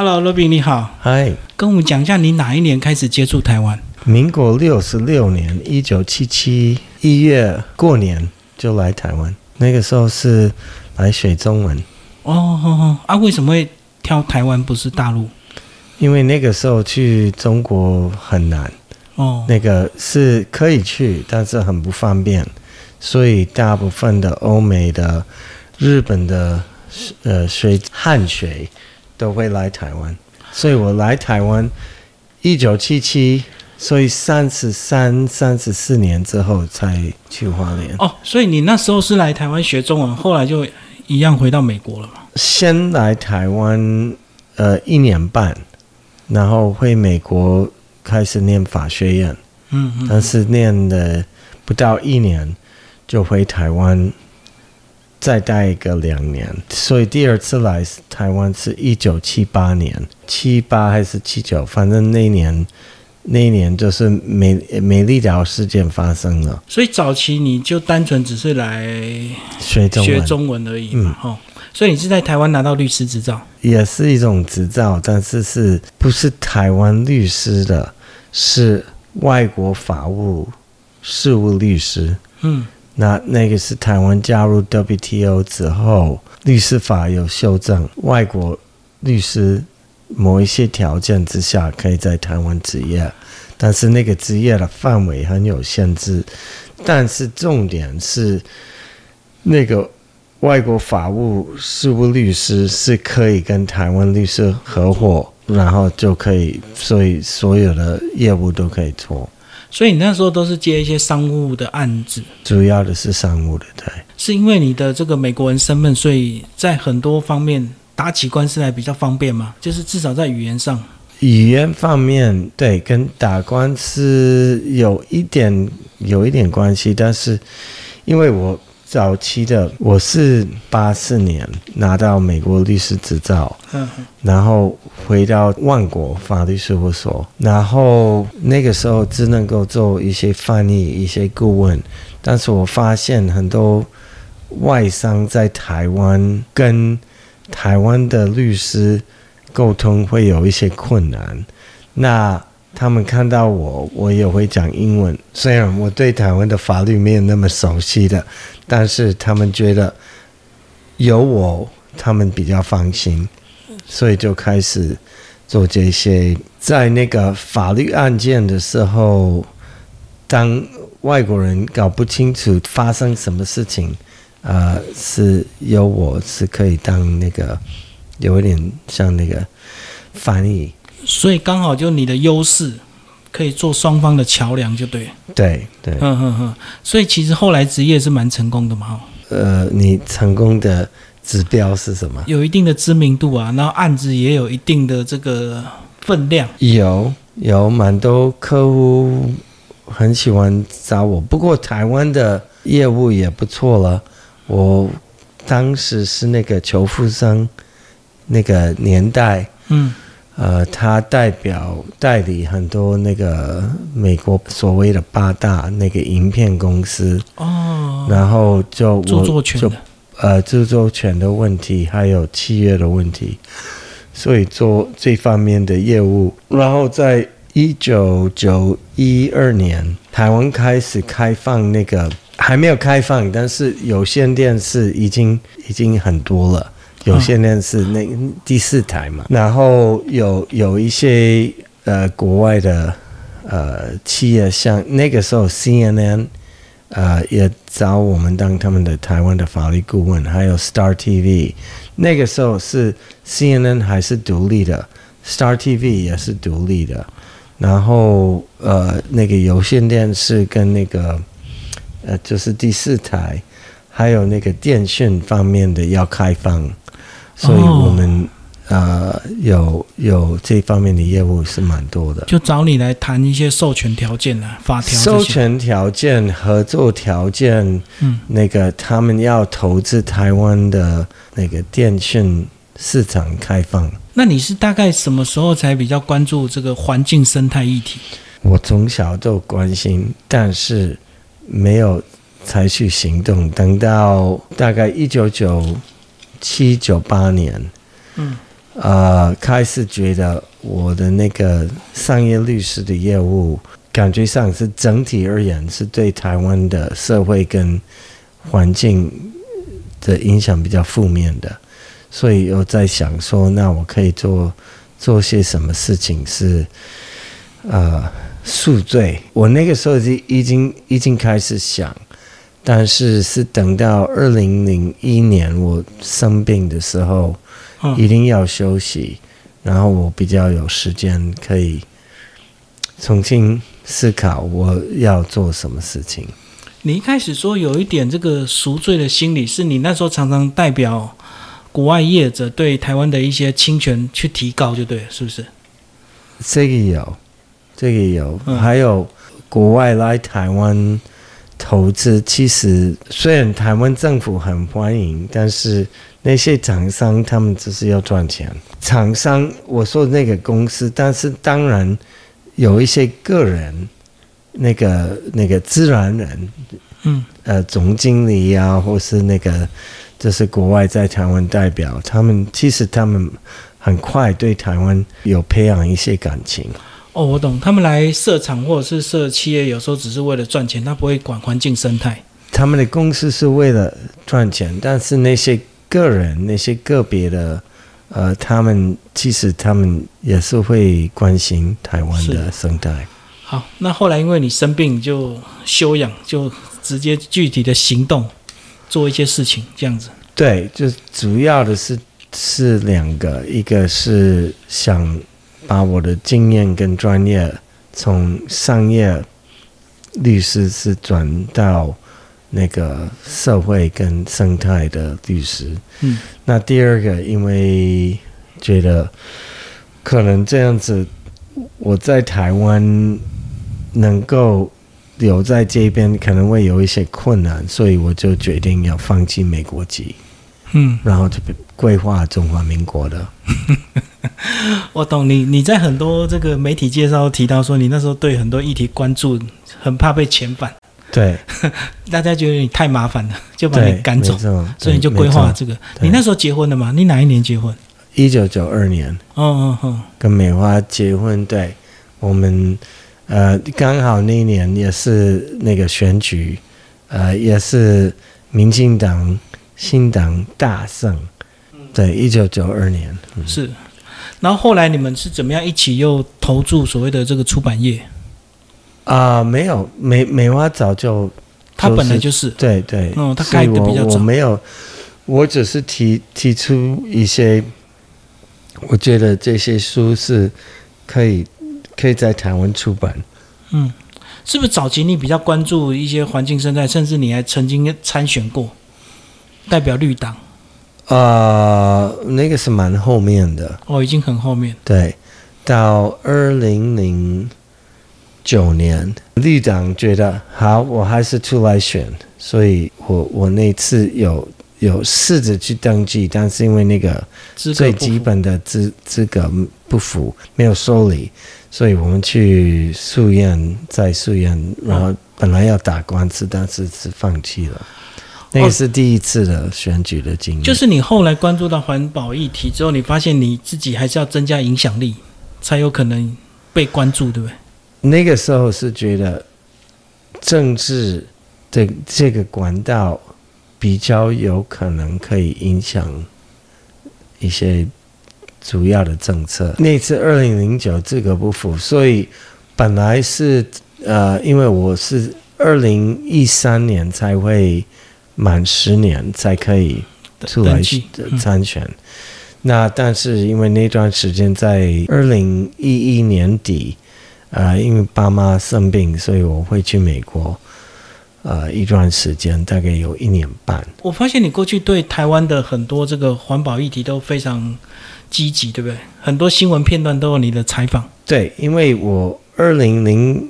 Hello，罗宾你好，嗨，跟我们讲一下你哪一年开始接触台湾？民国六十六年，一九七七一月过年就来台湾，那个时候是来学中文，哦哦哦，啊，为什么会挑台湾不是大陆？因为那个时候去中国很难，哦，那个是可以去，但是很不方便，所以大部分的欧美的、日本的呃学汉学都会来台湾，所以我来台湾一九七七，所以三十三、三十四年之后才去花莲。哦，所以你那时候是来台湾学中文，后来就一样回到美国了嘛？先来台湾呃一年半，然后回美国开始念法学院，嗯嗯，但是念了不到一年就回台湾，再待一个两年，所以第二次来台湾是一九七八年，七八还是七九，反正那一年那一年就是美美丽岛事件发生了，所以早期你就单纯只是来学中文。学中文而已嘛，哦，所以你是在台湾拿到律师执照，也是一种执照，但是是不是台湾律师的，是外国法务事务律师。嗯，那那个是台湾加入 WTO 之后，律师法有修正，外国律师某一些条件之下可以在台湾执业，但是那个执业的范围很有限制。但是重点是，那个外国法务事务律师是可以跟台湾律师合伙，然后就可以，所以所有的业务都可以做。所以你那时候都是接一些商务的案子，主要的是商务的，对。是因为你的这个美国人身份，所以在很多方面打起官司来比较方便嘛，就是至少在语言上。语言方面，对，跟打官司有一点有一点关系，但是因为我早期的我是八四年拿到美国律师执照，嗯。嗯然后回到万国法律事务所，然后那个时候只能够做一些翻译、一些顾问，但是我发现很多外商在台湾跟台湾的律师沟通会有一些困难，那他们看到我，我也会讲英文，虽然我对台湾的法律没有那么熟悉的，但是他们觉得有我，他们比较放心，所以就开始做这些。在那个法律案件的时候，当外国人搞不清楚发生什么事情，呃，是由我是可以当那个有一点像那个翻译，所以刚好就你的优势，可以做双方的桥梁，就对。对对，嗯嗯嗯。所以其实后来职业是蛮成功的嘛，哦呃，你成功的指标是什么？有一定的知名度啊，然后案子也有一定的这个分量。有有蛮多客户很喜欢找我，不过台湾的业务也不错了。我当时是那个求富生那个年代，嗯呃，他代表代理很多那个美国所谓的八大那个影片公司，哦，然后就著作权的。呃著作权的问题，还有契约的问题，所以做这方面的业务。然后在一九九一二年，台湾开始开放那个还没有开放，但是有线电视已经已经很多了。有线电视那第四台嘛，然后有有一些呃国外的呃企业，像那个时候 CNN 呃，也找我们当他们的台湾的法律顾问，还有 Star TV。那个时候是 CNN 还是独立的，Star TV 也是独立的。然后呃，那个有线电视跟那个呃，就是第四台，还有那个电讯方面的要开放，所以我们、呃有有这方面的业务是蛮多的。就找你来谈一些授权条件啊，法条授权条件、合作条件，嗯，那个他们要投资台湾的那个电讯市场开放。那你是大概什么时候才比较关注这个环境生态议题？我从小都关心，但是没有采取行动。等到大概一九九七九八年，嗯，呃，开始觉得我的那个商业律师的业务，感觉上是整体而言是对台湾的社会跟环境的影响比较负面的，所以又在想说，那我可以做做些什么事情是呃赎罪。我那个时候就已经已经开始想，但是是等到二零零一年我生病的时候。一定要休息，然后我比较有时间可以重新思考我要做什么事情。你一开始说有一点这个赎罪的心理，是你那时候常常代表国外业者对台湾的一些侵权去提高，就对了，是不是？这个有，这个有，还有国外来台湾投资，其实虽然台湾政府很欢迎，但是。那些厂商他们只是要赚钱。厂商我说那个公司，但是当然有一些个人，那个那个自然人，嗯，呃，总经理呀，或是那个就是国外在台湾代表，他们其实他们很快对台湾有培养一些感情。哦，我懂，他们来设厂或者是设企业，有时候只是为了赚钱，他不会管环境生态。他们的公司是为了赚钱，但是那些。个人那些个别的，呃，他们其实他们也是会关心台湾的生态。好，那后来因为你生病就休养，就直接具体的行动做一些事情，这样子。对，就主要的是是两个，一个是想把我的经验跟专业从商业律师是转到。那个社会跟生态的律师，嗯，那第二个，因为觉得可能这样子，我在台湾能够留在这边，可能会有一些困难，所以我就决定要放弃美国籍，嗯，然后就规划中华民国的。我懂你，你在很多这个媒体介绍提到说，你那时候对很多议题关注，很怕被遣返。对，大家觉得你太麻烦了，就把你赶走，所以你就规划这个。你那时候结婚了吗？你哪一年结婚？一九九二年。哦哦哦，跟美花结婚。对，我们呃刚好那一年也是那个选举，呃也是民进党新党大胜。对，一九九二年是。然后后来你们是怎么样一起又投注所谓的这个出版业？啊，没有美美蛙早就，他本来就是对对，嗯，他开的比较早。我没有，我只是提提出一些，我觉得这些书是可以可以在台湾出版。嗯，是不是早期你比较关注一些环境生态，甚至你还曾经参选过代表绿党？啊，那个是蛮后面的哦，已经很后面。对，到二零零。九年，绿党觉得好，我还是出来选，所以我我那次有有试着去登记，但是因为那个最基本的资资格不符，没有受理，所以我们去诉院，在诉院，然后本来要打官司，但是是放弃了。那个是第一次的选举的经历。就是你后来关注到环保议题之后，你发现你自己还是要增加影响力，才有可能被关注，对不对？那个时候是觉得政治的这个管道比较有可能可以影响一些主要的政策。那次二零零九这个不符，所以本来是呃，因为我是二零一三年才会满十年才可以出来参选。那但是因为那段时间在二零一一年底。呃，因为爸妈生病，所以我会去美国，呃，一段时间，大概有一年半。我发现你过去对台湾的很多这个环保议题都非常积极，对不对？很多新闻片段都有你的采访。对，因为我二零零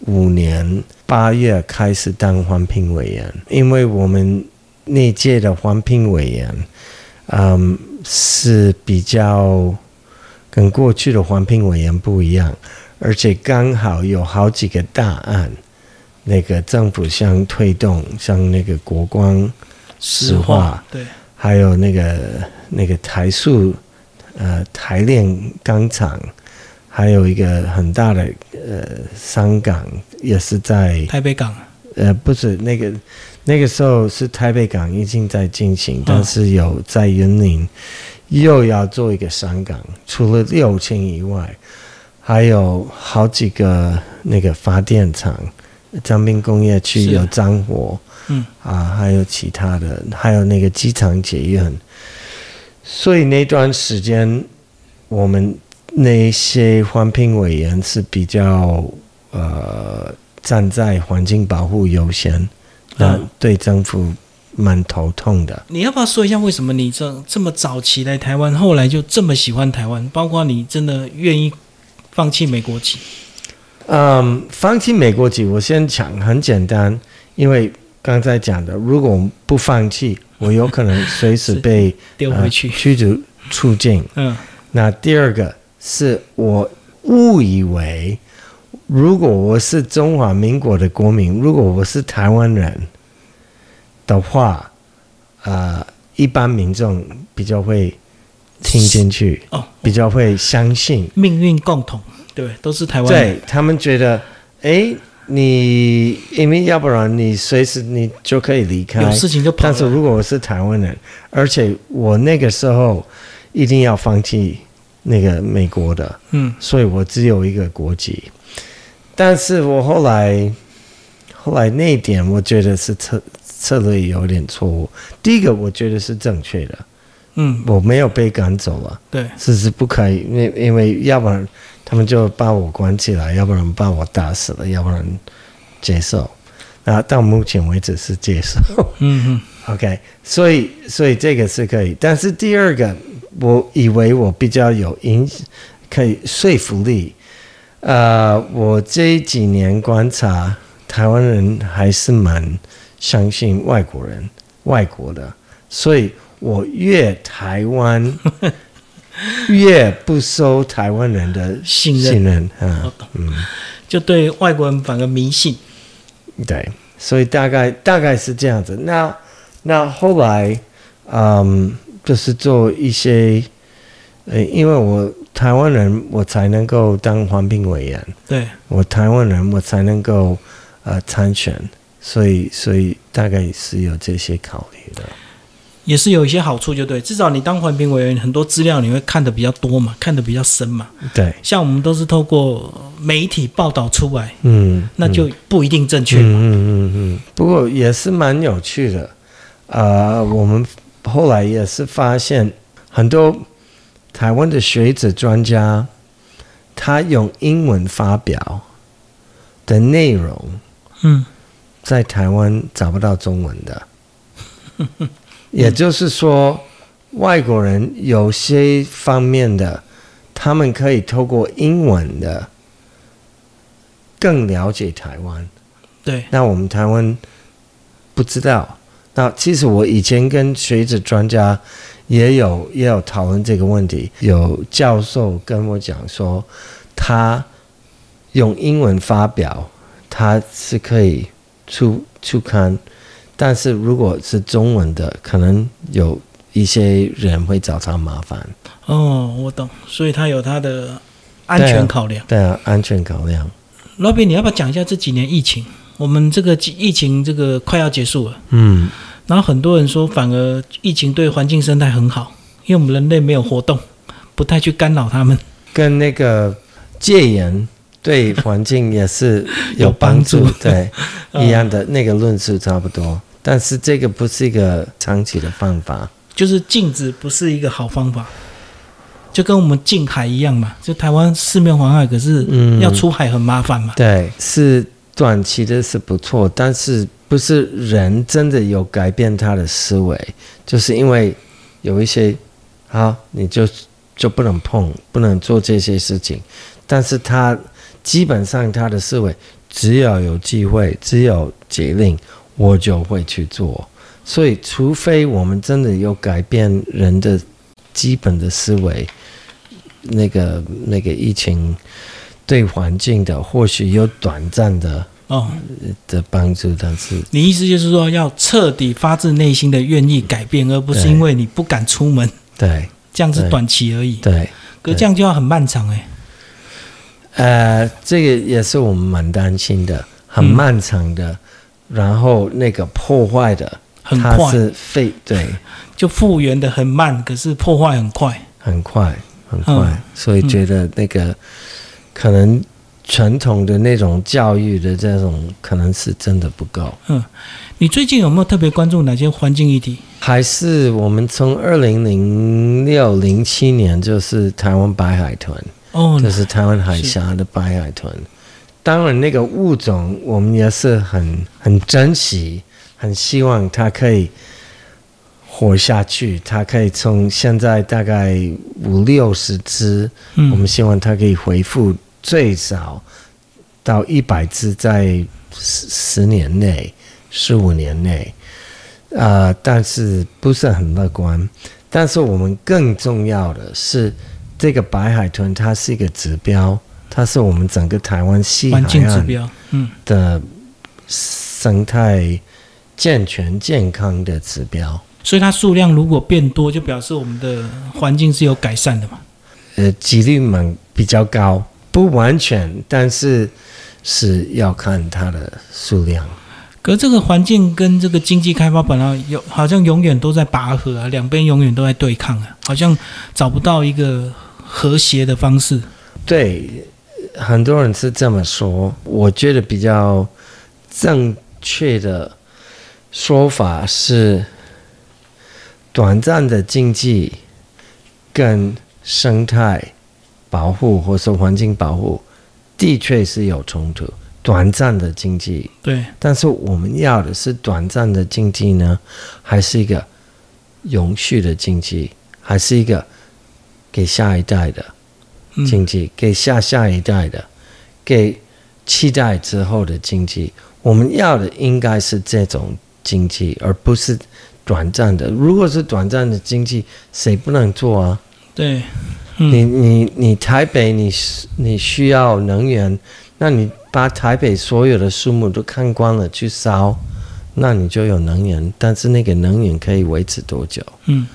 五年八月开始当环评委员，因为我们那届的环评委员，嗯，是比较跟过去的环评委员不一样。而且刚好有好几个大案，那个政府想推动，像那个国光石化，对，还有那个那个台塑呃台炼钢厂，还有一个很大的呃商港，也是在台北港，呃不是那个那个时候是台北港已经在进行，但是有在云林又要做一个商港，除了六轻以外，还有好几个那个发电厂，江滨工业区有彰火。嗯。啊，还有其他的，还有那个机场捷运，所以那段时间，我们那些环评委员是比较呃站在环境保护优先，那嗯对政府蛮头痛的。你要不要说一下为什么你这这么早期来台湾，后来就这么喜欢台湾？包括你真的愿意放弃美国籍？嗯，放弃美国籍，我先讲很简单，因为刚才讲的，如果我们不放弃，我有可能随时 被丢回去呃、驱逐出境。嗯那第二个是我误以为，如果我是中华民国的国民，如果我是台湾人的话，呃，一般民众比较会听进去，哦，比较会相信，命运共同，对，都是台湾人。对他们觉得，哎，你因为要不然你随时你就可以离开，有事情就跑但是。如果我是台湾人，而且我那个时候一定要放弃那个美国的，嗯所以我只有一个国籍。但是我后来，后来那一点我觉得是策策略有点错误。第一个我觉得是正确的，嗯，我没有被赶走了，对，这是不可以，因为因为要不然他们就把我关起来，要不然把我打死了，要不然接受。那到目前为止是接受。嗯嗯 OK，所以所以这个是可以，但是第二个，我以为我比较有影，可以说服力。呃，我这几年观察，台湾人还是蛮相信外国人、外国的，所以我越台湾 越不收台湾人的信任信任啊嗯。就对外国人反而迷信。对，所以大概大概是这样子。那那后来，嗯，就是做一些，呃，因为我台湾人，我才能够当环评委员，对，我台湾人，我才能够呃参选，所以所以大概是有这些考虑的。也是有一些好处，就对，至少你当环评委员，很多资料你会看得比较多嘛，看得比较深嘛。对，像我们都是透过媒体报道出来，嗯，那就不一定正确嗯嘛。嗯嗯嗯，不过也是蛮有趣的。呃，我们后来也是发现很多台湾的学者专家，他用英文发表的内容，嗯在台湾找不到中文的。也就是说，外国人有些方面的，他们可以透过英文的更了解台湾。对，那我们台湾不知道。那其实我以前跟学者专家也有也有讨论这个问题，有教授跟我讲说，他用英文发表，他是可以出出刊，但是如果是中文的，可能有一些人会找他麻烦。哦，我懂，所以他有他的安全考量。对啊，安全考量。老毕，你要不要讲一下这几年疫情？我们这个疫情这个快要结束了，嗯，然后很多人说反而疫情对环境生态很好，因为我们人类没有活动，不太去干扰他们。跟那个戒严对环境也是有帮助帮，助对，嗯一样的那个论述差不多。但是这个不是一个长期的方法，就是禁止不是一个好方法，就跟我们近海一样嘛。就台湾四面环海，可是嗯要出海很麻烦嘛。对，是短期的是不错，但是不是人真的有改变他的思维，就是因为有一些好你就就不能碰，不能做这些事情，但是他基本上他的思维只要有机会，只有节令，我就会去做。所以，除非我们真的有改变人的基本的思维，那个那个疫情对环境的或许有短暂的哦，的帮助，但是你意思就是说要彻底发自内心的愿意改变，而不是因为你不敢出门。对。这样子短期而已。对，可这样就要很漫长哎、呃，这个也是我们蛮担心的，很嗯漫长的，然后那个破坏的，它很快。是废对，就复原的很慢，可是破坏很快。很快很快，嗯所以觉得那个、可能传统的那种教育的这种可能是真的不够。嗯你最近有没有特别关注哪些环境议题？还是我们从二零零六零七年就是台湾白海豚，哦，就是台湾海峡的白海豚。当然，那个物种我们也是很很珍惜，很希望它可以活下去。它可以从现在大概五六十只，嗯，我们希望它可以恢复最少到一百只，在十十年内、十五年内。呃，但是不是很乐观。但是我们更重要的是，这个白海豚它是一个指标，它是我们整个台湾西海环境指岸标，嗯，的生态健全健康的指标。所以它数量如果变多，就表示我们的环境是有改善的嘛。呃，几率蛮比较高，不完全，但是是要看它的数量。可这个环境跟这个经济开发本来有好像永远都在拔河啊，两边永远都在对抗啊，好像找不到一个和谐的方式。对，很多人是这么说。我觉得比较正确的说法是，短暂的经济跟生态保护或是环境保护的确是有冲突。短暂的经济对，但是我们要的是短暂的经济呢，还是一个永续的经济，还是一个给下一代的嗯，经济，给下下一代的，给期待之后的经济？我们要的应该是这种经济，而不是短暂的。如果是短暂的经济，谁不能做啊？对，你嗯，你你台北你需你需要能源，那你把台北所有的树木都看光了去烧，那你就有能源，但是那个能源可以维持多久？嗯，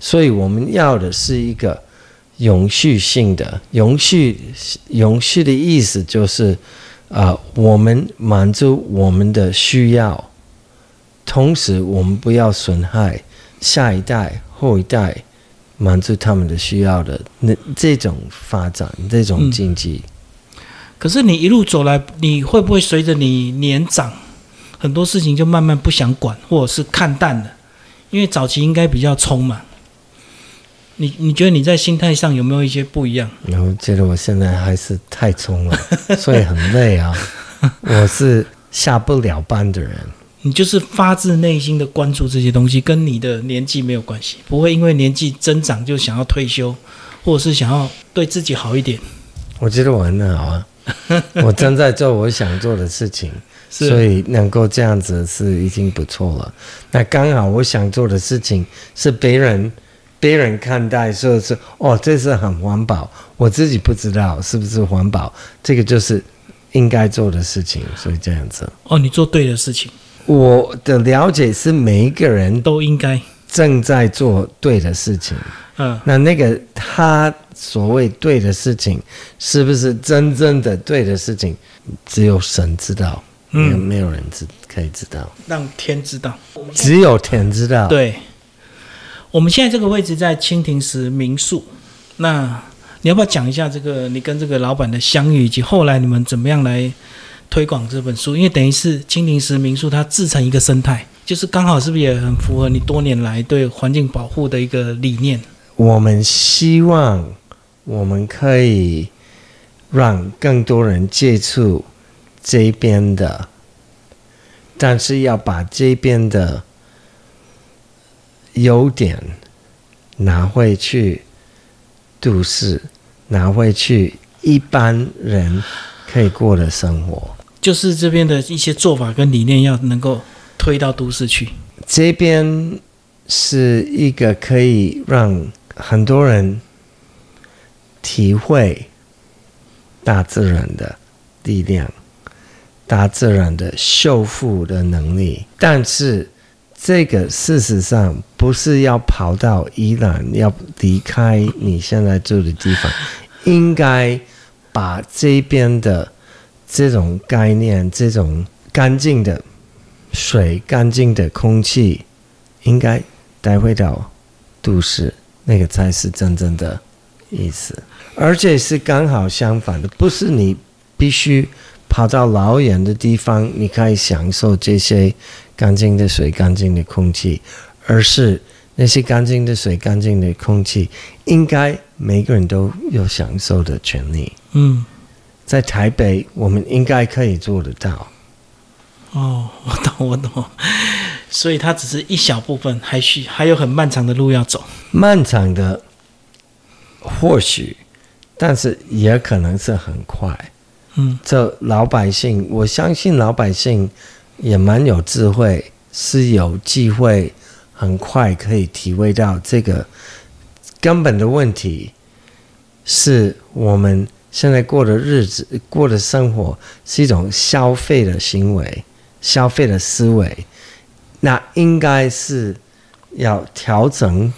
所以我们要的是一个永续性的永续，永续的意思就是，啊、我们满足我们的需要，同时我们不要损害下一代、后一代，满足他们的需要的那这种发展、这种嗯经济。可是你一路走来，你会不会随着你年长，很多事情就慢慢不想管，或者是看淡了？因为早期应该比较冲嘛。你你觉得你在心态上有没有一些不一样？我觉得我现在还是太冲了，所以很累啊。我是下不了班的人。你就是发自内心的关注这些东西，跟你的年纪没有关系，不会因为年纪增长就想要退休，或者是想要对自己好一点。我觉得我很好啊，我正在做我想做的事情，所以能够这样子是已经不错了。那刚好我想做的事情是别人别人看待说是哦，这是很环保，我自己不知道是不是环保，这个就是应该做的事情，所以这样子。哦，你做对的事情我的了解是每一个人都应该，正在做对的事情，嗯，那那个他所谓对的事情，是不是真正的对的事情，只有神知道，没有嗯没有人知可以知道，让天知道。只有天知道。，对，我们现在这个位置在蜻蜓石民宿，那你要不要讲一下这个你跟这个老板的相遇，以及后来你们怎么样来推广这本书？因为等于是青林石民宿它自成一个生态，就是刚好是不是也很符合你多年来对环境保护的一个理念？我们希望我们可以让更多人接触这边的，但是要把这边的优点拿回去都市，拿回去一般人可以过的生活。就是这边的一些做法跟理念要能够推到都市去。这边是一个可以让很多人体会大自然的力量、大自然的修复的能力，但是这个事实上不是要跑到伊朗，要离开你现在住的地方，应该把这边的这种概念、这种干净的水、干净的空气，应该带回到都市，那个才是真正的意思。而且是刚好相反的，不是你必须跑到老远的地方，你可以享受这些干净的水、干净的空气，而是那些干净的水、干净的空气，应该每个人都有享受的权利。嗯，在台北，我们应该可以做得到。哦，我懂，我懂。所以它只是一小部分，还需还有很漫长的路要走。漫长的，或许，但是也可能是很快。嗯这老百姓，我相信老百姓也蛮有智慧，是有机会很快可以体会到这个根本的问题，是我们现在过的日子、过的生活是一种消费的行为、消费的思维，那应该是要调整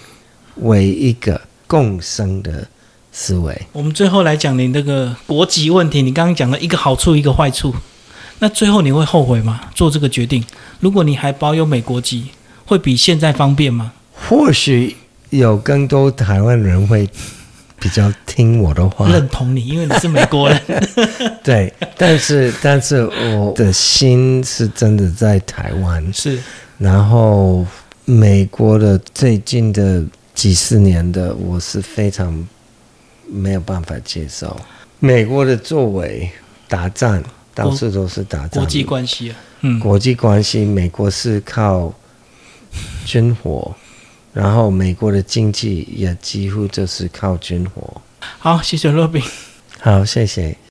为一个共生的思维。我们最后来讲你那个国籍问题，你刚刚讲了一个好处，一个坏处。那最后你会后悔吗？做这个决定，如果你还保有美国籍，会比现在方便吗？或许有更多台湾人会比较听我的话，认同你，因为你是美国人。对，但是但是我的心是真的在台湾，是，然后美国的最近的几十年的，我是非常没有办法接受。美国的作为，打仗到处都是打仗，国际关系啊，嗯，国际关系，美国是靠军火，然后美国的经济也几乎就是靠军火。好，谢谢罗宾。好，谢谢。